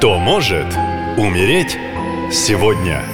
Кто может умереть сегодня?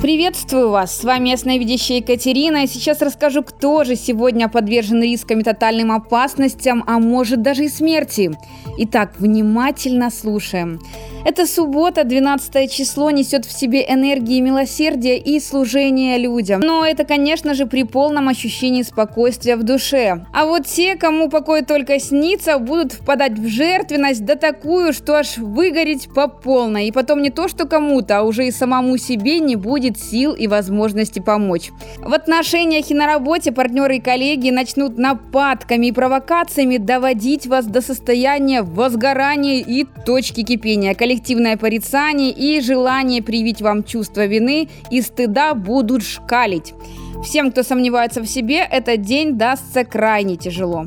Приветствую вас! С вами ясновидящая Екатерина. И сейчас расскажу, кто же сегодня подвержен рискам и тотальным опасностям, а может даже и смерти. Итак, внимательно слушаем. Эта суббота, 12 число, несет в себе энергии милосердия и служения людям. Но это, конечно же, при полном ощущении спокойствия в душе. А вот те, кому покой только снится, будут впадать в жертвенность, да такую, что аж выгореть по полной. И потом не то, что кому-то, а уже и самому себе не будет сил и возможности помочь. В отношениях и на работе партнеры и коллеги начнут нападками и провокациями доводить вас до состояния возгорания и точки кипения коллективное порицание и желание привить вам чувство вины и стыда будут шкалить. Всем, кто сомневается в себе, этот день дастся крайне тяжело.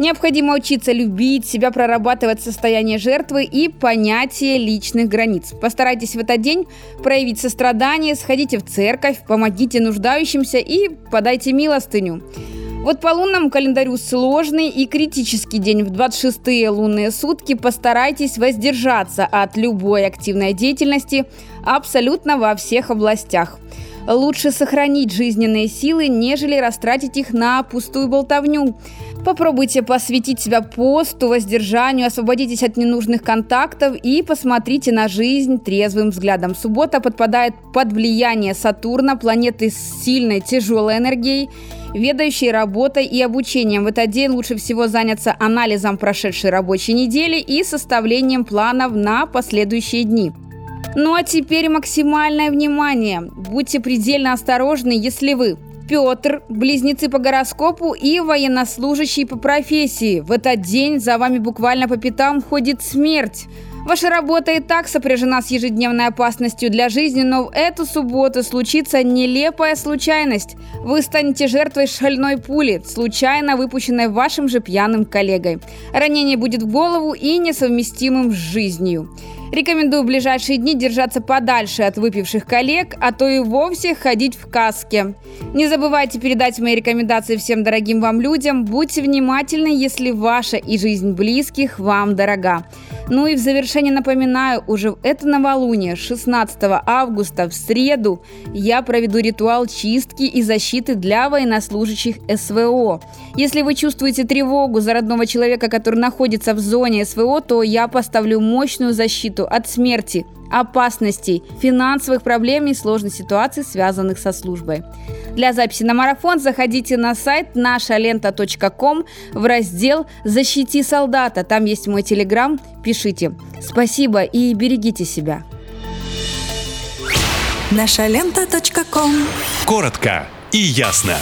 Необходимо учиться любить себя, прорабатывать состояние жертвы и понятие личных границ. Постарайтесь в этот день проявить сострадание, сходите в церковь, помогите нуждающимся и подайте милостыню. Вот по лунному календарю сложный и критический день в 26-е лунные сутки. Постарайтесь воздержаться от любой активной деятельности абсолютно во всех областях. Лучше сохранить жизненные силы, нежели растратить их на пустую болтовню. Попробуйте посвятить себя посту, воздержанию, освободитесь от ненужных контактов и посмотрите на жизнь трезвым взглядом. Суббота подпадает под влияние Сатурна, планеты с сильной тяжелой энергией, ведающей работой и обучением. В этот день лучше всего заняться анализом прошедшей рабочей недели и составлением планов на последующие дни. Ну а теперь максимальное внимание. Будьте предельно осторожны, если вы Петр, близнецы по гороскопу и военнослужащий по профессии. В этот день за вами буквально по пятам ходит смерть. Ваша работа и так сопряжена с ежедневной опасностью для жизни, но в эту субботу случится нелепая случайность. Вы станете жертвой шальной пули, случайно выпущенной вашим же пьяным коллегой. Ранение будет в голову и несовместимым с жизнью. Рекомендую в ближайшие дни держаться подальше от выпивших коллег, а то и вовсе ходить в каске. Не забывайте передать мои рекомендации всем дорогим вам людям. Будьте внимательны, если ваша и жизнь близких вам дорога. Ну и в завершение напоминаю, уже это новолуние, 16 августа в среду, я проведу ритуал чистки и защиты для военнослужащих СВО. Если вы чувствуете тревогу за родного человека, который находится в зоне СВО, то я поставлю мощную защиту от смерти, опасностей, финансовых проблем и сложных ситуаций, связанных со службой. Для записи на марафон заходите на сайт нашалента.ком в раздел «Защити солдата». Там есть мой телеграм. Пишите. Спасибо и берегите себя. Нашалента.ком Коротко и ясно.